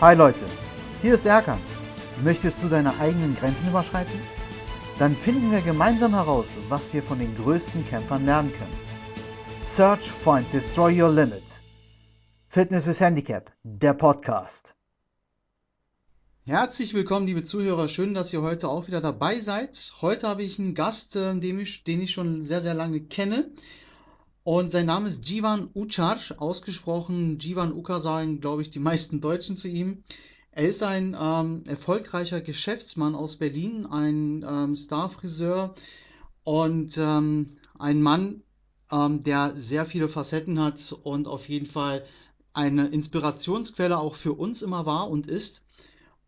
Hi Leute, hier ist Erkan. Möchtest du deine eigenen Grenzen überschreiten? Dann finden wir gemeinsam heraus, was wir von den größten Kämpfern lernen können. Search, Find, Destroy Your Limit. Fitness with Handicap, der Podcast. Herzlich willkommen, liebe Zuhörer. Schön, dass ihr heute auch wieder dabei seid. Heute habe ich einen Gast, äh, den ich, den ich schon sehr, sehr lange kenne. Und sein Name ist Jivan Uchar, ausgesprochen Jivan Uka sagen, glaube ich, die meisten Deutschen zu ihm. Er ist ein ähm, erfolgreicher Geschäftsmann aus Berlin, ein ähm, Starfriseur und ähm, ein Mann, ähm, der sehr viele Facetten hat und auf jeden Fall eine Inspirationsquelle auch für uns immer war und ist.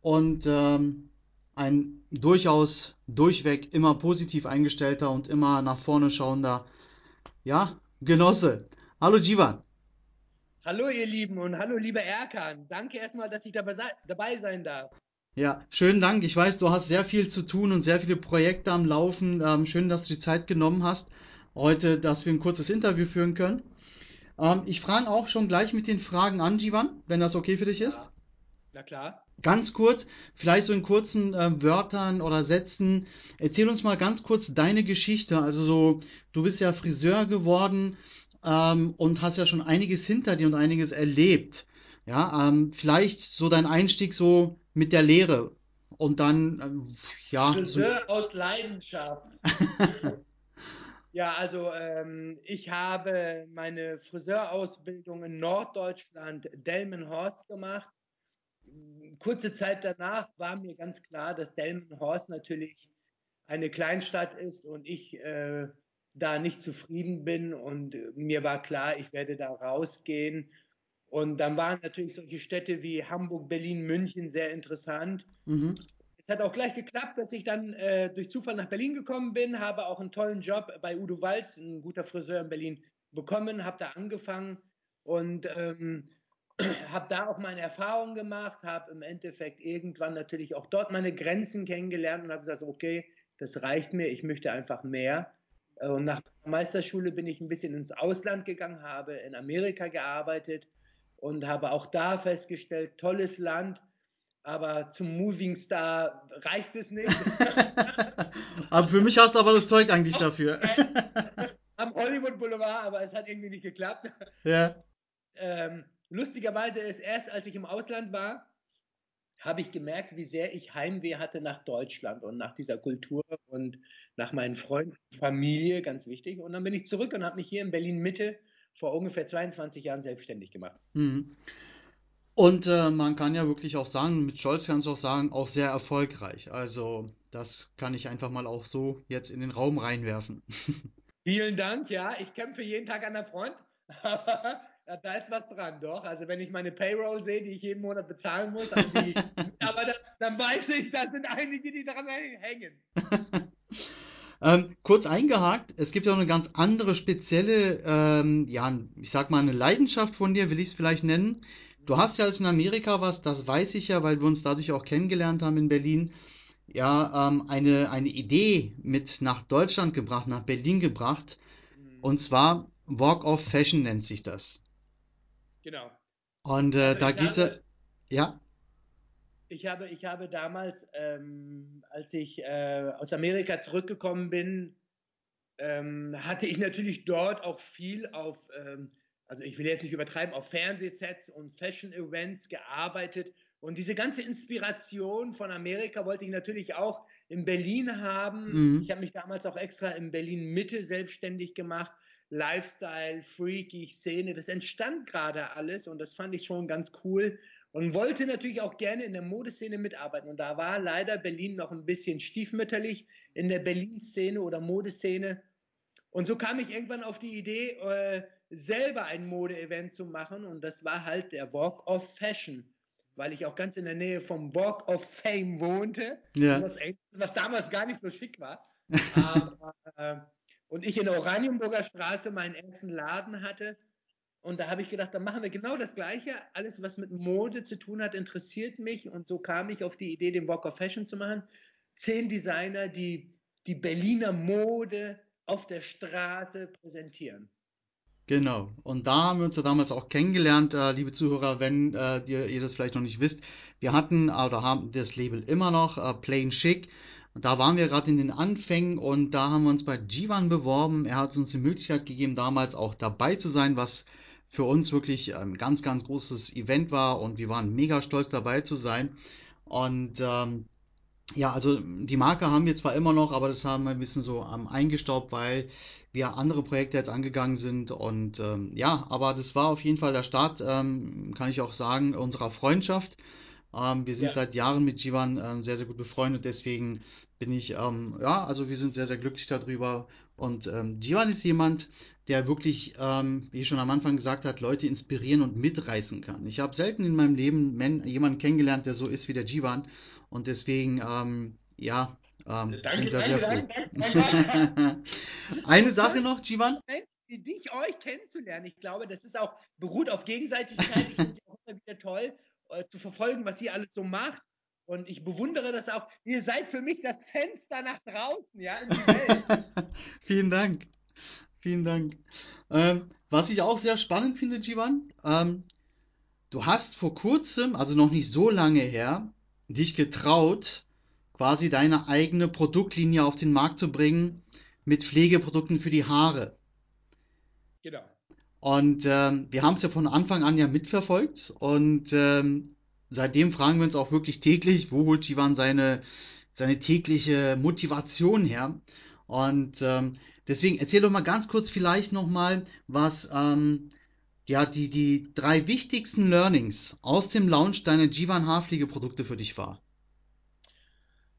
Und ähm, ein durchaus durchweg immer positiv eingestellter und immer nach vorne schauender, ja, Genosse. Hallo Jivan. Hallo ihr Lieben und hallo lieber Erkan. Danke erstmal, dass ich dabei, dabei sein darf. Ja, schönen Dank. Ich weiß, du hast sehr viel zu tun und sehr viele Projekte am Laufen. Ähm, schön, dass du die Zeit genommen hast, heute, dass wir ein kurzes Interview führen können. Ähm, ich frage auch schon gleich mit den Fragen an, Jivan, wenn das okay für dich ist. Ja. Na klar. Ganz kurz, vielleicht so in kurzen äh, Wörtern oder Sätzen, erzähl uns mal ganz kurz deine Geschichte. Also so, du bist ja Friseur geworden ähm, und hast ja schon einiges hinter dir und einiges erlebt. Ja, ähm, vielleicht so dein Einstieg so mit der Lehre und dann, ähm, ja. Friseur so. aus Leidenschaft. ja, also ähm, ich habe meine Friseurausbildung in Norddeutschland Delmenhorst gemacht kurze Zeit danach war mir ganz klar, dass Delmenhorst natürlich eine Kleinstadt ist und ich äh, da nicht zufrieden bin und äh, mir war klar, ich werde da rausgehen. Und dann waren natürlich solche Städte wie Hamburg, Berlin, München sehr interessant. Mhm. Es hat auch gleich geklappt, dass ich dann äh, durch Zufall nach Berlin gekommen bin, habe auch einen tollen Job bei Udo Walz, ein guter Friseur in Berlin, bekommen, habe da angefangen und ähm, habe da auch meine Erfahrungen gemacht, habe im Endeffekt irgendwann natürlich auch dort meine Grenzen kennengelernt und habe gesagt, okay, das reicht mir, ich möchte einfach mehr. Und nach der Meisterschule bin ich ein bisschen ins Ausland gegangen, habe in Amerika gearbeitet und habe auch da festgestellt, tolles Land, aber zum Moving Star reicht es nicht. aber für mich hast du aber das Zeug eigentlich dafür. Am Hollywood Boulevard, aber es hat irgendwie nicht geklappt. Ja. Ähm, Lustigerweise ist erst, als ich im Ausland war, habe ich gemerkt, wie sehr ich Heimweh hatte nach Deutschland und nach dieser Kultur und nach meinen Freunden, Familie, ganz wichtig. Und dann bin ich zurück und habe mich hier in Berlin Mitte vor ungefähr 22 Jahren selbstständig gemacht. Mhm. Und äh, man kann ja wirklich auch sagen, mit Stolz kannst du auch sagen, auch sehr erfolgreich. Also das kann ich einfach mal auch so jetzt in den Raum reinwerfen. Vielen Dank, ja. Ich kämpfe jeden Tag an der Front. da ist was dran, doch. Also wenn ich meine Payroll sehe, die ich jeden Monat bezahlen muss, also die, aber da, dann weiß ich, da sind einige, die dran hängen. ähm, kurz eingehakt, es gibt ja auch eine ganz andere spezielle, ähm, ja, ich sag mal, eine Leidenschaft von dir, will ich es vielleicht nennen. Du hast ja als in Amerika was, das weiß ich ja, weil wir uns dadurch auch kennengelernt haben in Berlin, ja, ähm, eine, eine Idee mit nach Deutschland gebracht, nach Berlin gebracht. Mhm. Und zwar Walk of Fashion nennt sich das. Genau. Und äh, also da geht es. Ja. Ich habe, ich habe damals, ähm, als ich äh, aus Amerika zurückgekommen bin, ähm, hatte ich natürlich dort auch viel auf, ähm, also ich will jetzt nicht übertreiben, auf Fernsehsets und Fashion-Events gearbeitet. Und diese ganze Inspiration von Amerika wollte ich natürlich auch in Berlin haben. Mhm. Ich habe mich damals auch extra in Berlin Mitte selbstständig gemacht Lifestyle, freaky Szene. Das entstand gerade alles und das fand ich schon ganz cool und wollte natürlich auch gerne in der Modeszene mitarbeiten. Und da war leider Berlin noch ein bisschen stiefmütterlich in der Berlin-Szene oder Modeszene. Und so kam ich irgendwann auf die Idee, äh, selber ein Mode-Event zu machen. Und das war halt der Walk of Fashion, weil ich auch ganz in der Nähe vom Walk of Fame wohnte, ja. was, was damals gar nicht so schick war. Aber äh, und ich in der Oranienburger Straße meinen ersten Laden hatte. Und da habe ich gedacht, dann machen wir genau das Gleiche. Alles, was mit Mode zu tun hat, interessiert mich. Und so kam ich auf die Idee, den Walk of Fashion zu machen. Zehn Designer, die die Berliner Mode auf der Straße präsentieren. Genau. Und da haben wir uns ja damals auch kennengelernt, äh, liebe Zuhörer, wenn äh, ihr, ihr das vielleicht noch nicht wisst. Wir hatten oder haben das Label immer noch, äh, Plain Chic. Und da waren wir gerade in den Anfängen und da haben wir uns bei Jivan beworben. Er hat uns die Möglichkeit gegeben, damals auch dabei zu sein, was für uns wirklich ein ganz, ganz großes Event war und wir waren mega stolz dabei zu sein. Und ähm, ja, also die Marke haben wir zwar immer noch, aber das haben wir ein bisschen so ähm, eingestaubt, weil wir andere Projekte jetzt angegangen sind. Und ähm, ja, aber das war auf jeden Fall der Start, ähm, kann ich auch sagen, unserer Freundschaft. Ähm, wir sind Ja. seit Jahren mit Jivan ähm, sehr, sehr gut befreundet, deswegen bin ich, ähm, ja, also wir sind sehr, sehr glücklich darüber. Und ähm, Jivan ist jemand, der wirklich, ähm, wie ich schon am Anfang gesagt hat, Leute inspirieren und mitreißen kann. Ich habe selten in meinem Leben men jemanden kennengelernt, der so ist wie der Jivan. Und deswegen, ähm, ja, ähm, Danke, sind wir sehr danke, froh. danke, danke. Eine Sache noch, Jivan. Dich, euch kennenzulernen. Ich glaube, das ist auch, beruht auf Gegenseitigkeit. Ich finde es auch immer wieder toll, zu verfolgen, was ihr alles so macht. Und ich bewundere das auch. Ihr seid für mich das Fenster nach draußen, ja, in die Welt. Vielen Dank. Vielen Dank. Ähm, was ich auch sehr spannend finde, Jivan, ähm, du hast vor kurzem, also noch nicht so lange her, dich getraut, quasi deine eigene Produktlinie auf den Markt zu bringen mit Pflegeprodukten für die Haare. genau. Und ähm, wir haben es ja von Anfang an ja mitverfolgt und ähm, seitdem fragen wir uns auch wirklich täglich, wo holt Jivan seine, seine tägliche Motivation her? Und ähm, deswegen erzähl doch mal ganz kurz vielleicht nochmal, was ähm, ja die, die drei wichtigsten Learnings aus dem Launch deiner Jivan Haarpflegeprodukte für dich war.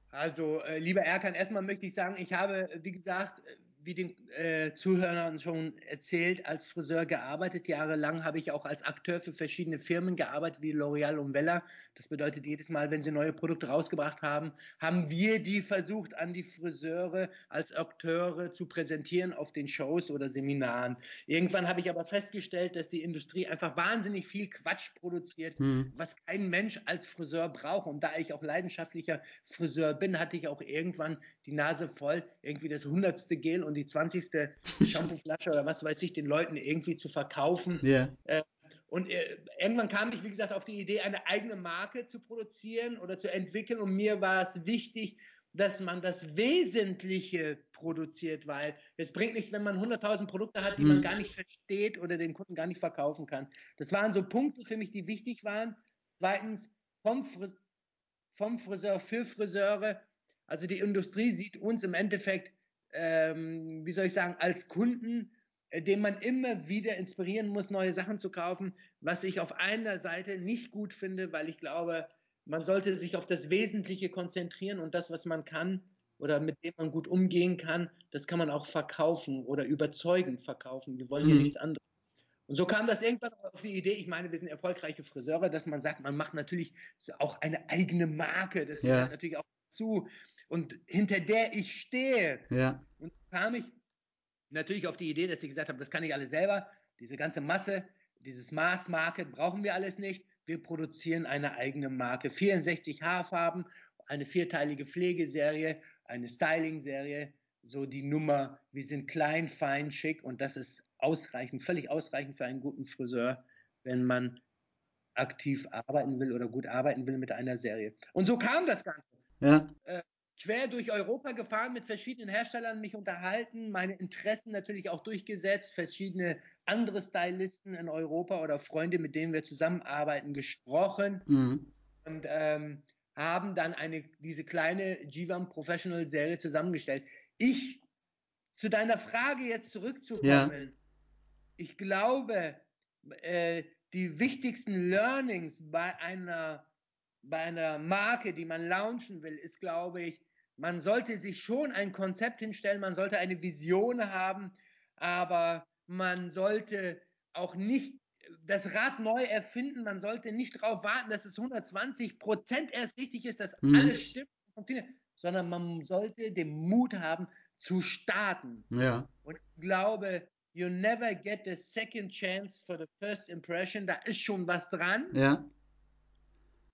Also, äh, lieber Erkan, erstmal möchte ich sagen, ich habe, wie gesagt, wie den äh, Zuhörern schon erzählt, als Friseur gearbeitet. Jahrelang habe ich auch als Akteur für verschiedene Firmen gearbeitet, wie L'Oreal und Vella. Das bedeutet, jedes Mal, wenn sie neue Produkte rausgebracht haben, haben wir die versucht, an die Friseure als Akteure zu präsentieren auf den Shows oder Seminaren. Irgendwann habe ich aber festgestellt, dass die Industrie einfach wahnsinnig viel Quatsch produziert, Hm. was kein Mensch als Friseur braucht. Und da ich auch leidenschaftlicher Friseur bin, hatte ich auch irgendwann die Nase voll, irgendwie das hundertste Gel und die zwanzigste Shampooflasche oder was weiß ich, den Leuten irgendwie zu verkaufen. Ja. Und äh, irgendwann kam ich, wie gesagt, auf die Idee, eine eigene Marke zu produzieren oder zu entwickeln. Und mir war es wichtig, dass man das Wesentliche produziert, weil es bringt nichts, wenn man 100.000 Produkte hat, die Hm. man gar nicht versteht oder den Kunden gar nicht verkaufen kann. Das waren so Punkte für mich, die wichtig waren. Zweitens, vom, Fris vom Friseur für Friseure. Also die Industrie sieht uns im Endeffekt, ähm, wie soll ich sagen, als Kunden, den man immer wieder inspirieren muss, neue Sachen zu kaufen, was ich auf einer Seite nicht gut finde, weil ich glaube, man sollte sich auf das Wesentliche konzentrieren und das, was man kann oder mit dem man gut umgehen kann, das kann man auch verkaufen oder überzeugend verkaufen. Wir wollen ja Mhm. nichts anderes. Und so kam das irgendwann auf die Idee, ich meine, wir sind erfolgreiche Friseure, dass man sagt, man macht natürlich auch eine eigene Marke, das Ja. gehört natürlich auch zu und hinter der ich stehe. Ja. Und kam ich natürlich auf die Idee, dass ich gesagt habe, das kann ich alles selber, diese ganze Masse, dieses Mass Market brauchen wir alles nicht. Wir produzieren eine eigene Marke, 64 Haarfarben, eine vierteilige Pflegeserie, eine Styling-Serie, so die Nummer, wir sind klein, fein, schick und das ist ausreichend, völlig ausreichend für einen guten Friseur, wenn man aktiv arbeiten will oder gut arbeiten will mit einer Serie. Und so kam das Ganze. Ja. Quer durch Europa gefahren, mit verschiedenen Herstellern mich unterhalten, meine Interessen natürlich auch durchgesetzt, verschiedene andere Stylisten in Europa oder Freunde, mit denen wir zusammenarbeiten, gesprochen Mhm. und ähm, haben dann eine, diese kleine Jivan Professional Serie zusammengestellt. Ich, zu deiner Frage jetzt zurückzukommen, ich glaube, äh, die wichtigsten Learnings bei einer, bei einer Marke, die man launchen will, ist, glaube ich, man sollte sich schon ein Konzept hinstellen, man sollte eine Vision haben, aber man sollte auch nicht das Rad neu erfinden, man sollte nicht darauf warten, dass es 120 Prozent erst richtig ist, dass Mhm. alles stimmt, sondern man sollte den Mut haben zu starten. Ja. Und ich glaube, you never get the second chance for the first impression. Da ist schon was dran, Ja.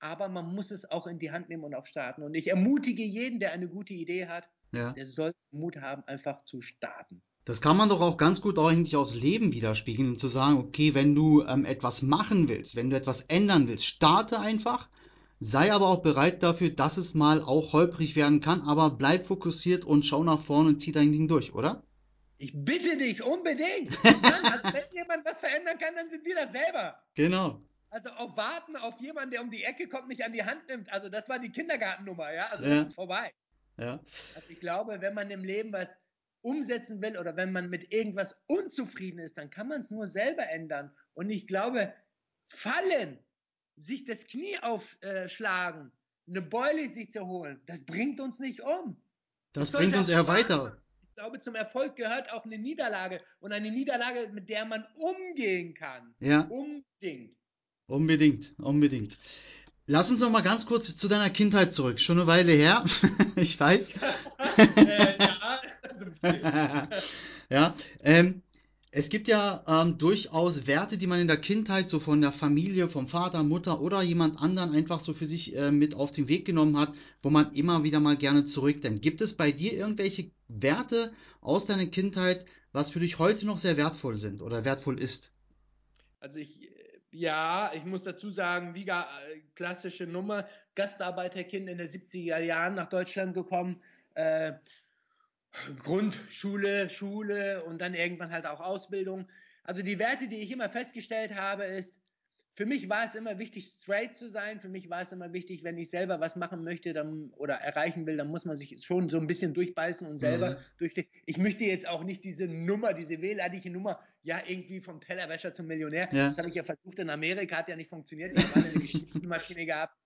Aber man muss es auch in die Hand nehmen und auch starten. Und ich ermutige jeden, der eine gute Idee hat, Ja. der soll Mut haben, einfach zu starten. Das kann man doch auch ganz gut eigentlich aufs Leben widerspiegeln und zu sagen, okay, wenn du ähm, etwas machen willst, wenn du etwas ändern willst, starte einfach, sei aber auch bereit dafür, dass es mal auch holprig werden kann, aber bleib fokussiert und schau nach vorne und zieh dein Ding durch, oder? Ich bitte dich unbedingt. Mann, also wenn jemand was verändern kann, dann sind wir das selber. Genau. Also auf warten auf jemanden, der um die Ecke kommt, mich an die Hand nimmt. Also das war die Kindergartennummer, ja. Also Ja. das ist vorbei. Ja. Also ich glaube, wenn man im Leben was umsetzen will oder wenn man mit irgendwas unzufrieden ist, dann kann man es nur selber ändern. Und ich glaube, fallen, sich das Knie aufschlagen, eine Beule sich zu holen, das bringt uns nicht um. Das sollte bringt uns auch eher weiter. Ich glaube, zum Erfolg gehört auch eine Niederlage und eine Niederlage, mit der man umgehen kann. Ja. Unbedingt. Unbedingt, unbedingt. Lass uns noch mal ganz kurz zu deiner Kindheit zurück. Schon eine Weile her, ich weiß. äh, ja. Ja, ähm, es gibt ja ähm, durchaus Werte, die man in der Kindheit so von der Familie, vom Vater, Mutter oder jemand anderen einfach so für sich äh, mit auf den Weg genommen hat, wo man immer wieder mal gerne zurückdenkt. Gibt es bei dir irgendwelche Werte aus deiner Kindheit, was für dich heute noch sehr wertvoll sind oder wertvoll ist? Also ich, ja, ich muss dazu sagen, wie klassische Nummer, Gastarbeiterkind in den 70er Jahren nach Deutschland gekommen, äh, Grundschule, Schule und dann irgendwann halt auch Ausbildung. Also die Werte, die ich immer festgestellt habe, ist, für mich war es immer wichtig, straight zu sein. Für mich war es immer wichtig, wenn ich selber was machen möchte dann, oder erreichen will, dann muss man sich schon so ein bisschen durchbeißen und selber Mhm. durchstehen. Ich möchte jetzt auch nicht diese Nummer, diese wehleidige Nummer, ja, irgendwie vom Tellerwäscher zum Millionär. Ja. Das habe ich ja versucht in Amerika, hat ja nicht funktioniert. Haben alle eine Geschichtsmaschine gehabt.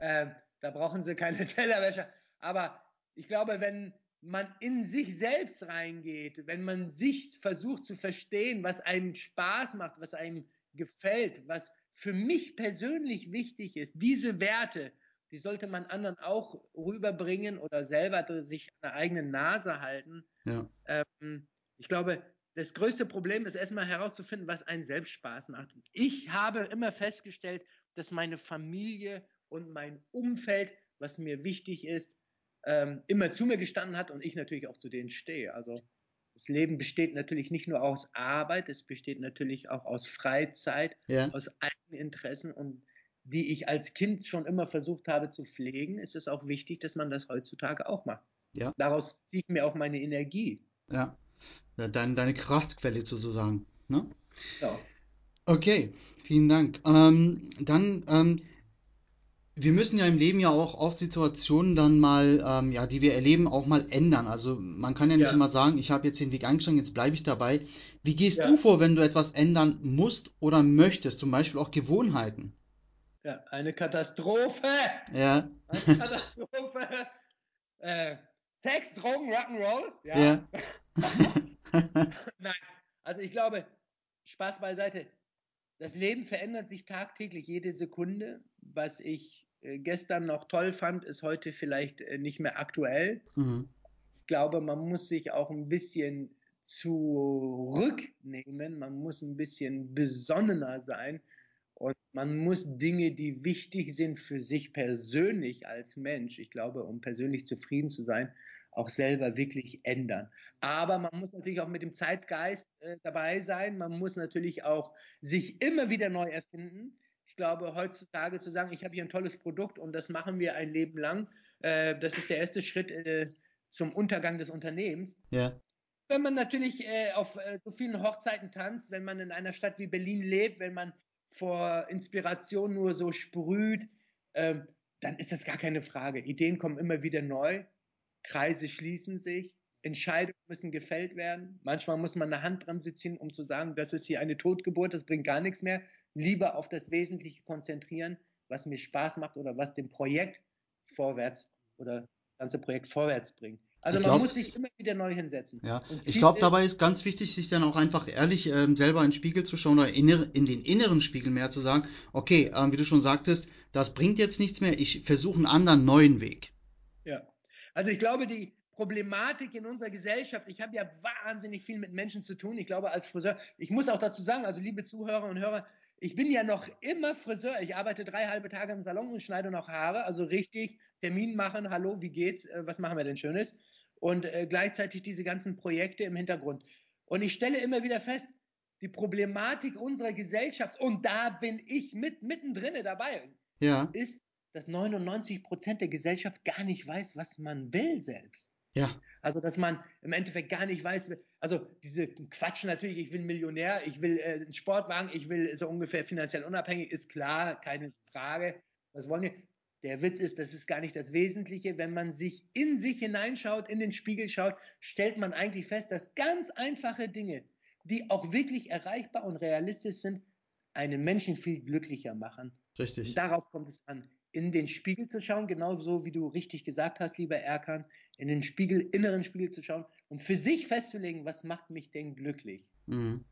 Ähm, da brauchen sie keine Tellerwäscher. Aber ich glaube, wenn man in sich selbst reingeht, wenn man sich versucht zu verstehen, was einem Spaß macht, was einem gefällt, was für mich persönlich wichtig ist, diese Werte, die sollte man anderen auch rüberbringen oder selber sich an der eigenen Nase halten. Ja. Ähm, ich glaube, das größte Problem ist erstmal herauszufinden, was einen selbst Spaß macht. Ich habe immer festgestellt, dass meine Familie und mein Umfeld, was mir wichtig ist, ähm, immer zu mir gestanden hat und ich natürlich auch zu denen stehe. Also das Leben besteht natürlich nicht nur aus Arbeit, es besteht natürlich auch aus Freizeit, Ja. aus Eigeninteressen und die ich als Kind schon immer versucht habe zu pflegen, ist es auch wichtig, dass man das heutzutage auch macht. Ja. Daraus zieht mir auch meine Energie. Ja. Ja, Deine, deine Kraftquelle sozusagen. Ne? Ja. Okay, vielen Dank. Ähm, dann, ähm, wir müssen ja im Leben ja auch oft Situationen dann mal, ähm, ja, die wir erleben, auch mal ändern. Also man kann ja nicht Ja. immer sagen, ich habe jetzt den Weg eingeschlagen, jetzt bleibe ich dabei. Wie gehst Ja. du vor, wenn du etwas ändern musst oder möchtest? Zum Beispiel auch Gewohnheiten. Ja, eine Katastrophe! Ja, Eine Katastrophe! äh, Sex, Drogen, Rock'n'Roll? ja. Nein, also ich glaube, Spaß beiseite. Das Leben verändert sich tagtäglich, jede Sekunde. Was ich gestern noch toll fand, ist heute vielleicht äh, nicht mehr aktuell. Mhm. Ich glaube, man muss sich auch ein bisschen zurücknehmen, man muss ein bisschen besonnener sein und man muss Dinge, die wichtig sind für sich persönlich als Mensch, ich glaube, um persönlich zufrieden zu sein, auch selber wirklich ändern. Aber man muss natürlich auch mit dem Zeitgeist äh, dabei sein, man muss natürlich auch sich immer wieder neu erfinden. Ich glaube, heutzutage zu sagen, ich habe hier ein tolles Produkt und das machen wir ein Leben lang, äh, das ist der erste Schritt äh, zum Untergang des Unternehmens. Ja, Wenn man natürlich äh, auf äh, so vielen Hochzeiten tanzt, wenn man in einer Stadt wie Berlin lebt, wenn man vor Inspiration nur so sprüht, ähm, dann ist das gar keine Frage. Ideen kommen immer wieder neu, Kreise schließen sich, Entscheidungen müssen gefällt werden. Manchmal muss man eine Handbremse ziehen, um zu sagen, das ist hier eine Totgeburt, das bringt gar nichts mehr. Lieber auf das Wesentliche konzentrieren, was mir Spaß macht oder was dem Projekt vorwärts oder das ganze Projekt vorwärts bringt. Also Ich man glaub, muss sich immer wieder neu hinsetzen. ja. Ich glaube, dabei ist ganz wichtig, sich dann auch einfach ehrlich ähm, selber in den Spiegel zu schauen oder inner, in den inneren Spiegel mehr zu sagen, okay, ähm, wie du schon sagtest, das bringt jetzt nichts mehr, ich versuche einen anderen neuen Weg. Ja. Also ich glaube, die Problematik in unserer Gesellschaft, ich habe ja wahnsinnig viel mit Menschen zu tun. Ich glaube, als Friseur, ich muss auch dazu sagen, also liebe Zuhörer und Hörer, ich bin ja noch immer Friseur. Ich arbeite drei halbe Tage im Salon und schneide noch Haare, also richtig Termin machen, hallo, wie geht's, äh, was machen wir denn Schönes? Und äh, gleichzeitig diese ganzen Projekte im Hintergrund. Und ich stelle immer wieder fest, die Problematik unserer Gesellschaft, und da bin ich mit, mittendrin dabei, Ja, ist, dass 99 Prozent der Gesellschaft gar nicht weiß, was man will selbst. Ja, Also, dass man im Endeffekt gar nicht weiß, also diese Quatsch natürlich, ich will Millionär, ich will äh, einen Sportwagen, ich will so ungefähr finanziell unabhängig, ist klar, keine Frage. Was wollen wir? Der Witz ist, das ist gar nicht das Wesentliche. Wenn man sich in sich hineinschaut, in den Spiegel schaut, stellt man eigentlich fest, dass ganz einfache Dinge, die auch wirklich erreichbar und realistisch sind, einen Menschen viel glücklicher machen. richtig. Und darauf kommt es an, in den Spiegel zu schauen, genauso wie du richtig gesagt hast, lieber Erkan, in den Spiegel, inneren Spiegel zu schauen und für sich festzulegen, was macht mich denn glücklich? Mhm.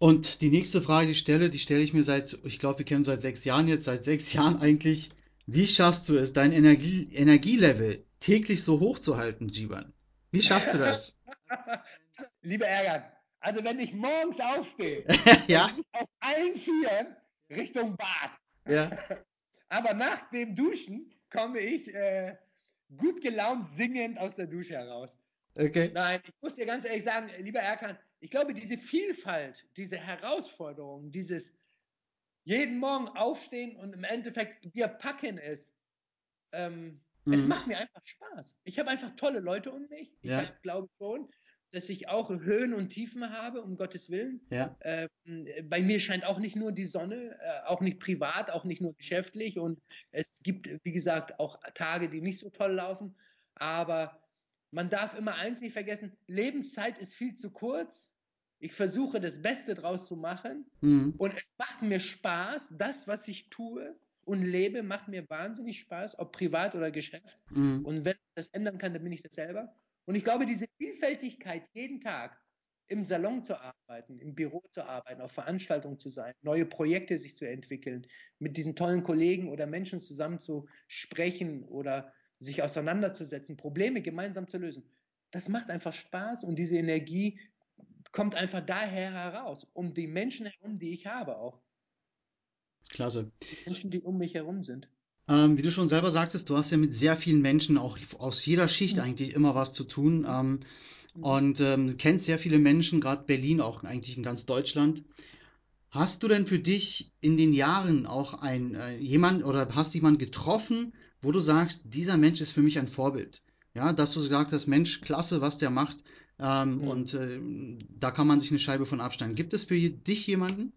Und die nächste Frage, die ich stelle, die stelle ich mir seit, ich glaube, wir kennen seit sechs Jahren jetzt, seit sechs Jahren eigentlich. Wie schaffst du es, dein Energie, Energielevel täglich so hoch zu halten, Jiban? Wie schaffst du das? lieber Erkan, also wenn ich morgens aufstehe, Ja, auf allen Vieren Richtung Bad. ja, Aber nach dem Duschen komme ich äh, gut gelaunt singend aus der Dusche heraus. okay. Nein, ich muss dir ganz ehrlich sagen, lieber Erkan, ich glaube, diese Vielfalt, diese Herausforderung, dieses jeden Morgen aufstehen und im Endeffekt, wir packen es. Ähm, Es Mhm. macht mir einfach Spaß. Ich habe einfach tolle Leute um mich. Ich Ja. glaube schon, dass ich auch Höhen und Tiefen habe, um Gottes Willen. Ja, Ähm, bei mir scheint auch nicht nur die Sonne, äh, auch nicht privat, auch nicht nur geschäftlich. Und es gibt, wie gesagt, auch Tage, die nicht so toll laufen. Aber man darf immer eins nicht vergessen, Lebenszeit ist viel zu kurz. Ich versuche das Beste draus zu machen. mhm. Und es macht mir Spaß, das, was ich tue und lebe, macht mir wahnsinnig Spaß, ob privat oder Geschäft. Mhm. Und wenn ich das ändern kann, dann bin ich das selber. Und ich glaube, diese Vielfältigkeit jeden Tag im Salon zu arbeiten, im Büro zu arbeiten, auf Veranstaltungen zu sein, neue Projekte sich zu entwickeln, mit diesen tollen Kollegen oder Menschen zusammen zu sprechen oder sich auseinanderzusetzen, Probleme gemeinsam zu lösen. Das macht einfach Spaß und diese Energie kommt einfach daher heraus, um die Menschen herum, die ich habe auch. Klasse. Die Menschen, die um mich herum sind. Ähm, wie du schon selber sagtest, du hast ja mit sehr vielen Menschen auch aus jeder Schicht Mhm. eigentlich immer was zu tun. Ähm, Mhm. und ähm, kennst sehr viele Menschen, gerade Berlin, auch eigentlich in ganz Deutschland. Hast du denn für dich in den Jahren auch ein äh, jemand oder hast jemand getroffen, wo du sagst, dieser Mensch ist für mich ein Vorbild? Ja, dass du gesagt hast, Mensch, klasse, was der macht. Ähm, Mhm. und äh, da kann man sich eine Scheibe von abschneiden. Gibt es für dich jemanden?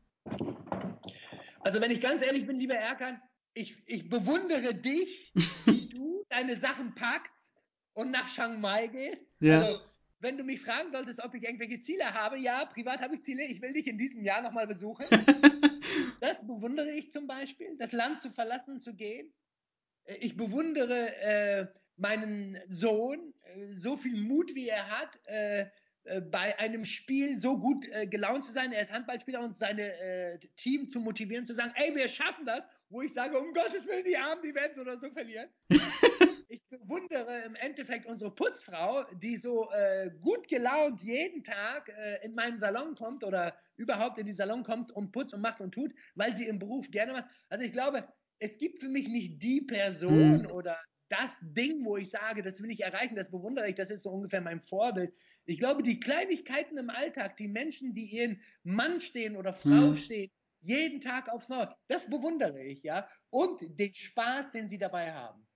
Also wenn ich ganz ehrlich bin, lieber Erkan, ich, ich bewundere dich, wie du deine Sachen packst und nach Chiang Mai gehst. Ja. Also wenn du mich fragen solltest, ob ich irgendwelche Ziele habe, ja, privat habe ich Ziele, ich will dich in diesem Jahr nochmal besuchen. Das bewundere ich zum Beispiel, das Land zu verlassen, zu gehen. Äh, Ich bewundere äh, meinen Sohn, äh, so viel Mut, wie er hat, äh, äh, bei einem Spiel so gut äh, gelaunt zu sein. Er ist Handballspieler und seine äh, Team zu motivieren, zu sagen, ey, wir schaffen das, wo ich sage, um Gottes Willen, die Armen, die werden so oder so verlieren. ich bewundere im Endeffekt unsere Putzfrau, die so äh, gut gelaunt jeden Tag äh, in meinen Salon kommt oder überhaupt in die Salon kommt und putzt und macht und tut, weil sie im Beruf gerne macht. Also ich glaube, es gibt für mich nicht die Person Hm. oder das Ding, wo ich sage, das will ich erreichen, das bewundere ich, das ist so ungefähr mein Vorbild. Ich glaube, die Kleinigkeiten im Alltag, die Menschen, die ihren Mann stehen oder Frau Hm. stehen, jeden Tag aufs Neue, das bewundere ich, ja. Und den Spaß, den sie dabei haben.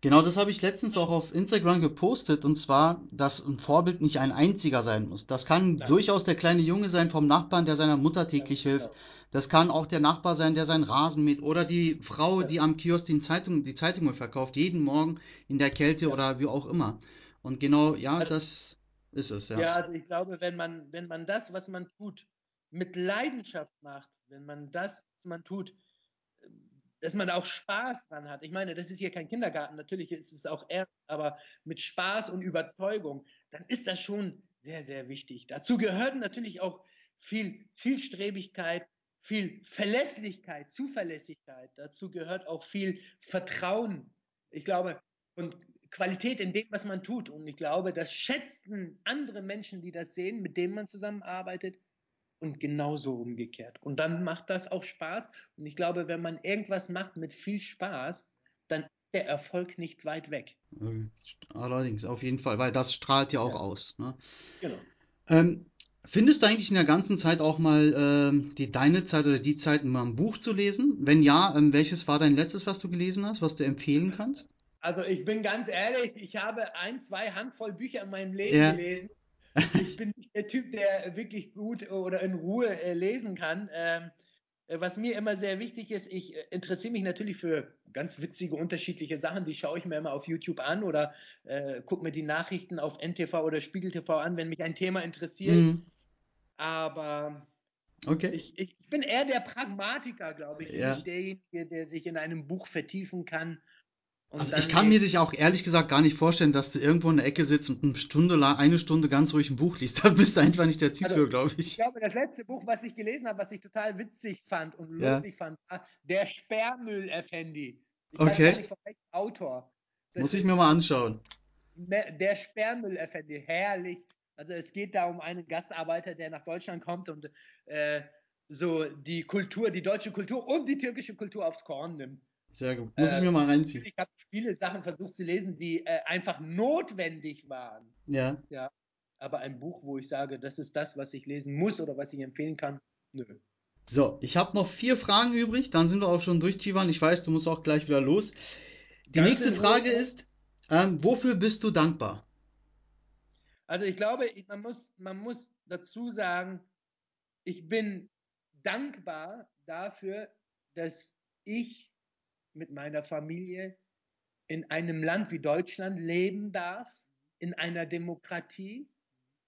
Genau, das habe ich letztens auch auf Instagram gepostet, und zwar, dass ein Vorbild nicht ein einziger sein muss. Das kann Nein. durchaus der kleine Junge sein vom Nachbarn, der seiner Mutter täglich Ganz hilft. genau. Das kann auch der Nachbar sein, der seinen Rasen mäht. Oder die Frau, Ja. die am Kiosk die Zeitung, die Zeitungen verkauft, jeden Morgen in der Kälte Ja. oder wie auch immer. Und genau, ja, Also- das ist es, ja. Ja, also ich glaube, wenn man, wenn man das, was man tut, mit Leidenschaft macht, wenn man das, was man tut, dass man auch Spaß dran hat. Ich meine, das ist hier kein Kindergarten, natürlich ist es auch ernst, aber mit Spaß und Überzeugung, dann ist das schon sehr, sehr wichtig. Dazu gehört natürlich auch viel Zielstrebigkeit, viel Verlässlichkeit, Zuverlässigkeit. Dazu gehört auch viel Vertrauen. Ich glaube, und Qualität in dem, was man tut. Und ich glaube, das schätzen andere Menschen, die das sehen, mit denen man zusammenarbeitet. Und genauso umgekehrt. Und dann macht das auch Spaß. Und ich glaube, wenn man irgendwas macht mit viel Spaß, dann ist der Erfolg nicht weit weg. Allerdings, auf jeden Fall, weil das strahlt ja auch Ja. aus, ne? Genau. Ähm, findest du eigentlich in der ganzen Zeit auch mal ähm, die deine Zeit oder die Zeit mal ein Buch zu lesen? Wenn ja, ähm, welches war dein letztes, was du gelesen hast, was du empfehlen kannst? Also ich bin ganz ehrlich, ich habe ein, zwei Handvoll Bücher in meinem Leben Ja. gelesen. Ich bin nicht der Typ, der wirklich gut oder in Ruhe äh, lesen kann. Ähm, äh, was mir immer sehr wichtig ist, ich äh, interessiere mich natürlich für ganz witzige, unterschiedliche Sachen. Die schaue ich mir immer auf YouTube an oder äh, gucke mir die Nachrichten auf NTV oder Spiegel TV an, wenn mich ein Thema interessiert. Mhm. Aber Okay. ich, ich bin eher der Pragmatiker, glaube ich, Ja. nicht derjenige, der sich in einem Buch vertiefen kann. Und Also ich kann mir dich auch ehrlich gesagt gar nicht vorstellen, dass du irgendwo in der Ecke sitzt und eine Stunde lang, eine Stunde ganz ruhig ein Buch liest. Da bist du einfach nicht der Typ Also, für, glaube Ich ich. glaube, das letzte Buch, was ich gelesen habe, was ich total witzig fand und Ja. lustig fand, war Der Sperrmüll-Effendi. Ich Okay. weiß gar nicht von welchem Autor. Das Muss ich mir mal anschauen. Der Sperrmüll-Effendi, herrlich. Also es geht da um einen Gastarbeiter, der nach Deutschland kommt und äh, so die Kultur, die deutsche Kultur und die türkische Kultur aufs Korn nimmt. Sehr gut. Muss Äh, ich mir mal reinziehen. Ich habe viele Sachen versucht zu lesen, die äh, einfach notwendig waren. Ja. Aber ein Buch, wo ich sage, das ist das, was ich lesen muss oder was ich empfehlen kann, nö. So, ich habe noch vier Fragen übrig, dann sind wir auch schon durch, Chivan. Ich weiß, du musst auch gleich wieder los. Die Ganz nächste in Ruhe. Frage ist, ähm, wofür bist du dankbar? Also ich glaube, man muss, man muss dazu sagen, ich bin dankbar dafür, dass ich mit meiner Familie in einem Land wie Deutschland leben darf, in einer Demokratie,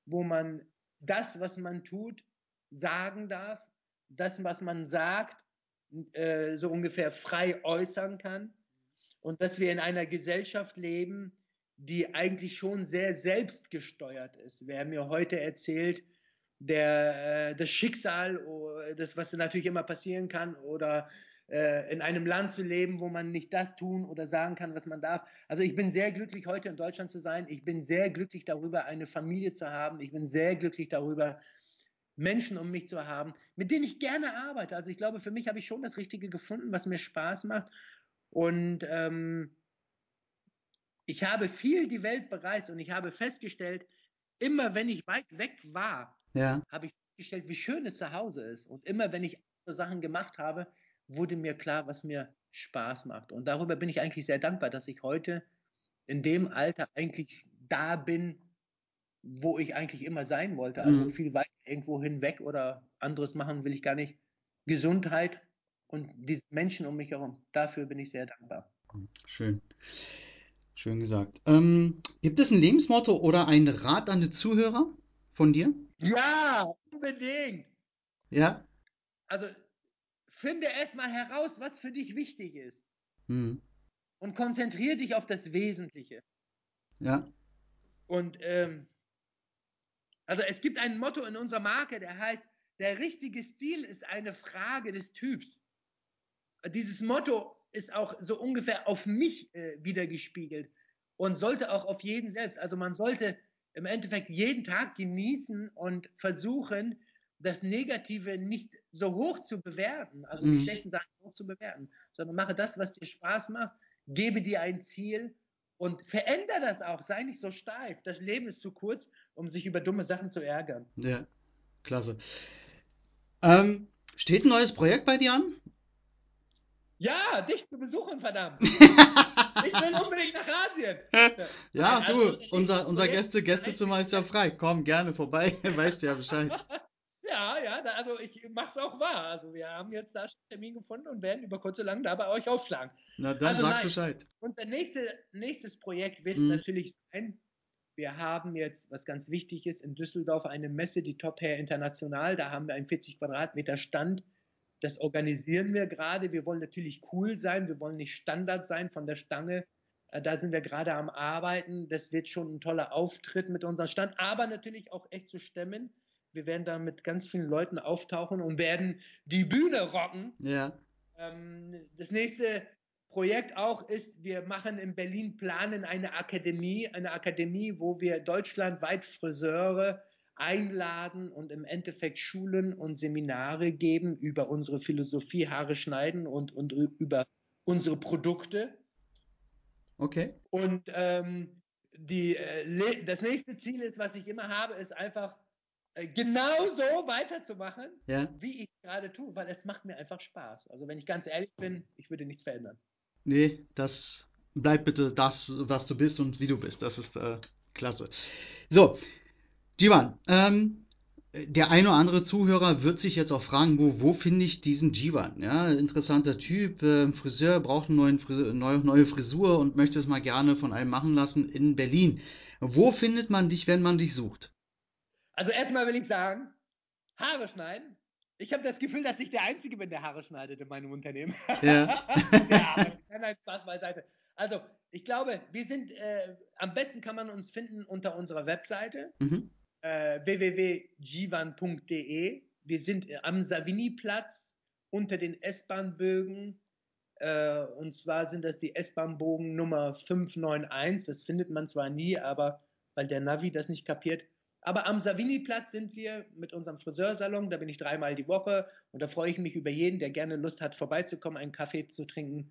wo man das, was man tut, sagen darf, das, was man sagt, äh, so ungefähr frei äußern kann und dass wir in einer Gesellschaft leben, die eigentlich schon sehr selbstgesteuert ist. Wer mir heute erzählt, der, äh, das Schicksal, oh, das, was natürlich immer passieren kann, oder äh, in einem Land zu leben, wo man nicht das tun oder sagen kann, was man darf. Also ich bin sehr glücklich, heute in Deutschland zu sein. Ich bin sehr glücklich darüber, eine Familie zu haben. Ich bin sehr glücklich darüber, Menschen um mich zu haben, mit denen ich gerne arbeite. Also ich glaube, für mich habe ich schon das Richtige gefunden, was mir Spaß macht. Und ähm, ich habe viel die Welt bereist und ich habe festgestellt, immer wenn ich weit weg war, Ja. habe ich festgestellt, wie schön es zu Hause ist. Und immer wenn ich andere Sachen gemacht habe, wurde mir klar, was mir Spaß macht. Und darüber bin ich eigentlich sehr dankbar, dass ich heute in dem Alter eigentlich da bin, wo ich eigentlich immer sein wollte. Also Mhm. viel weit irgendwo hinweg oder anderes machen will ich gar nicht. Gesundheit und diese Menschen um mich herum, dafür bin ich sehr dankbar. Schön. Schön gesagt. Ähm, gibt es ein Lebensmotto oder einen Rat an die Zuhörer von dir? Ja, unbedingt. Ja? Also finde erstmal heraus, was für dich wichtig ist Hm. und konzentriere dich auf das Wesentliche. Ja. Und ähm, also es gibt ein Motto in unserer Marke, der heißt, der richtige Stil ist eine Frage des Typs. Dieses Motto ist auch so ungefähr auf mich äh, wiedergespiegelt und sollte auch auf jeden selbst. Also man sollte im Endeffekt jeden Tag genießen und versuchen, das Negative nicht so hoch zu bewerten, also die Mhm. schlechten Sachen hoch zu bewerten, sondern mache das, was dir Spaß macht, gebe dir ein Ziel und veränder das auch, sei nicht so steif. Das Leben ist zu kurz, um sich über dumme Sachen zu ärgern. Ja. Klasse. Ähm, steht ein neues Projekt bei dir an? Ja, dich zu besuchen, verdammt. ich will unbedingt nach Asien. Ja, Nein, du, also unser unser, Gäste, Gästezimmer ist ja frei. Komm gerne vorbei, weißt ja Bescheid. Ja, ja, also ich mach's auch wahr. Also wir haben jetzt da schon einen Termin gefunden und werden über kurz oder lang da bei euch aufschlagen. Na dann Also sag nein. Bescheid. Unser nächste, nächstes Projekt wird Mhm. natürlich sein, wir haben jetzt, was ganz wichtig ist, in Düsseldorf eine Messe, die Top Hair International. Da haben wir einen 40 Quadratmeter Stand. Das organisieren wir gerade. Wir wollen natürlich cool sein. Wir wollen nicht Standard sein von der Stange. Äh, Da sind wir gerade am Arbeiten. Das wird schon ein toller Auftritt mit unserem Stand, aber natürlich auch echt zu stemmen. Wir werden da mit ganz vielen Leuten auftauchen und werden die Bühne rocken. Ja. Ähm, das nächste Projekt auch ist, wir machen in Berlin, planen eine Akademie, eine Akademie, wo wir deutschlandweit Friseure einladen und im Endeffekt Schulen und Seminare geben über unsere Philosophie, Haare schneiden und, und über unsere Produkte. Okay. Und ähm, die, äh, das nächste Ziel ist, was ich immer habe, ist einfach genau so weiterzumachen, Ja. wie ich es gerade tue, weil es macht mir einfach Spaß. Also wenn ich ganz ehrlich bin, ich würde nichts verändern. Nee, das bleib bitte das, was du bist und wie du bist. Das ist äh, klasse. So, Jivan, ähm, der eine oder andere Zuhörer wird sich jetzt auch fragen, wo, wo finde ich diesen Jivan? Ja, interessanter Typ, äh, Friseur, braucht eine neue, neue Frisur und möchte es mal gerne von einem machen lassen in Berlin. Wo findet man dich, wenn man dich sucht? Also erstmal will ich sagen, Haare schneiden. Ich habe das Gefühl, dass ich der Einzige bin, der Haare schneidet in meinem Unternehmen. Ja. ja, nein, Spaß beiseite. Also, ich glaube, wir sind, äh, am besten kann man uns finden unter unserer Webseite Mhm. äh, www.jivan.de. Wir sind äh, am Savini-Platz unter den S-Bahn-Bögen. Äh, und zwar sind das die S-Bahn-Bogen Nummer 591. Das findet man zwar nie, aber weil der Navi das nicht kapiert. Aber am Savini-Platz sind wir mit unserem Friseursalon. Da bin ich dreimal die Woche und da freue ich mich über jeden, der gerne Lust hat, vorbeizukommen, einen Kaffee zu trinken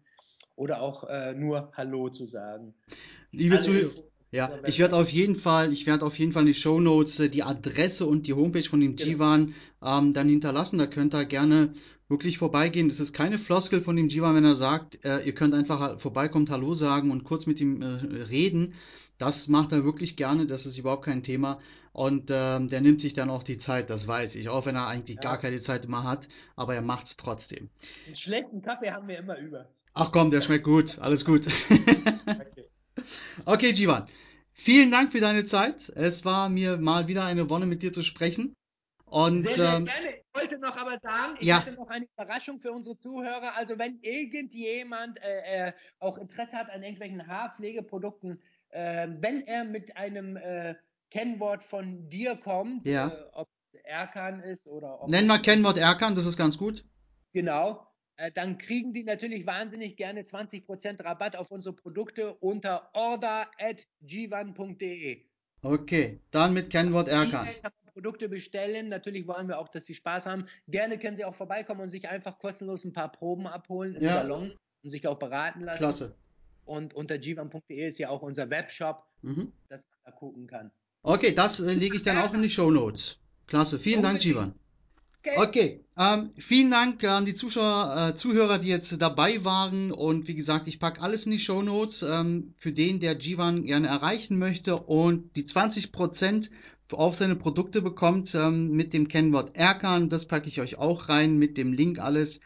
oder auch äh, nur Hallo zu sagen. Liebe Zuhörer, ja, ich werde auf jeden Fall, ich werde auf jeden Fall in die Shownotes äh, die Adresse und die Homepage von dem Genau. Jivan ähm, dann hinterlassen. Da könnt ihr gerne wirklich vorbeigehen. Das ist keine Floskel von dem Jivan, wenn er sagt, äh, ihr könnt einfach vorbeikommen, Hallo sagen und kurz mit ihm äh, reden. Das macht er wirklich gerne, das ist überhaupt kein Thema. Und ähm, der nimmt sich dann auch die Zeit, das weiß ich. Auch wenn er eigentlich Ja. gar keine Zeit immer hat, aber er macht es trotzdem. Einen schlechten Kaffee haben wir immer über. Ach komm, der schmeckt gut, alles gut. Okay. Okay, Jivan. Vielen Dank für deine Zeit. Es war mir mal wieder eine Wonne, mit dir zu sprechen. Und Sehr, sehr ähm, gerne. Ich wollte noch aber sagen, ich Ja. hatte noch eine Überraschung für unsere Zuhörer. Also wenn irgendjemand äh, äh, auch Interesse hat an irgendwelchen Haarpflegeprodukten, äh, wenn er mit einem äh, Kennwort von dir kommt, Ja. äh, ob es Erkan ist oder ob nenn mal Kennwort Erkan, das ist ganz gut. Genau. Äh, dann kriegen die natürlich wahnsinnig gerne 20% Rabatt auf unsere Produkte unter order at g1.de. Okay, dann mit Kennwort Erkan. Produkte bestellen. Natürlich wollen wir auch, dass Sie Spaß haben. Gerne können Sie auch vorbeikommen und sich einfach kostenlos ein paar Proben abholen im Ja. Salon und sich auch beraten lassen. Klasse. Und unter g1.de ist ja auch unser Webshop, Mhm. dass man da gucken kann. Okay, das äh, lege ich dann auch in die Shownotes. Klasse, vielen Dank. Jivan. Okay. Okay, ähm, vielen Dank an die Zuschauer, äh, Zuhörer, die jetzt dabei waren. Und wie gesagt, ich packe alles in die Shownotes ähm, für den, der Jivan gerne erreichen möchte und die 20% auf seine Produkte bekommt ähm, mit dem Kennwort Erkan. Das packe ich euch auch rein mit dem Link alles.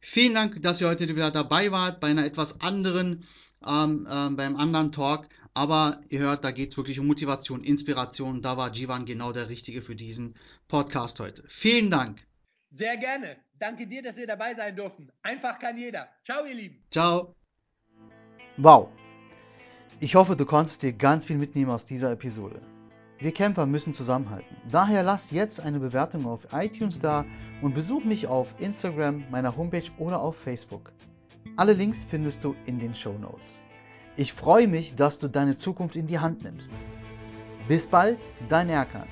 Vielen Dank, dass ihr heute wieder dabei wart bei einer etwas anderen, ähm, ähm, beim anderen Talk. Aber ihr hört, da geht es wirklich um Motivation, Inspiration. Da war Jivan genau der Richtige für diesen Podcast heute. Vielen Dank. Sehr gerne. Danke dir, dass wir dabei sein durften. Einfach kann jeder. Ciao, ihr Lieben. Ciao. Wow! Ich hoffe, du konntest dir ganz viel mitnehmen aus dieser Episode. Wir Camper müssen zusammenhalten. Daher lass jetzt eine Bewertung auf iTunes da und besuch mich auf Instagram, meiner Homepage oder auf Facebook. Alle Links findest du in den Show Notes. Ich freue mich, dass du deine Zukunft in die Hand nimmst. Bis bald, dein Erkan.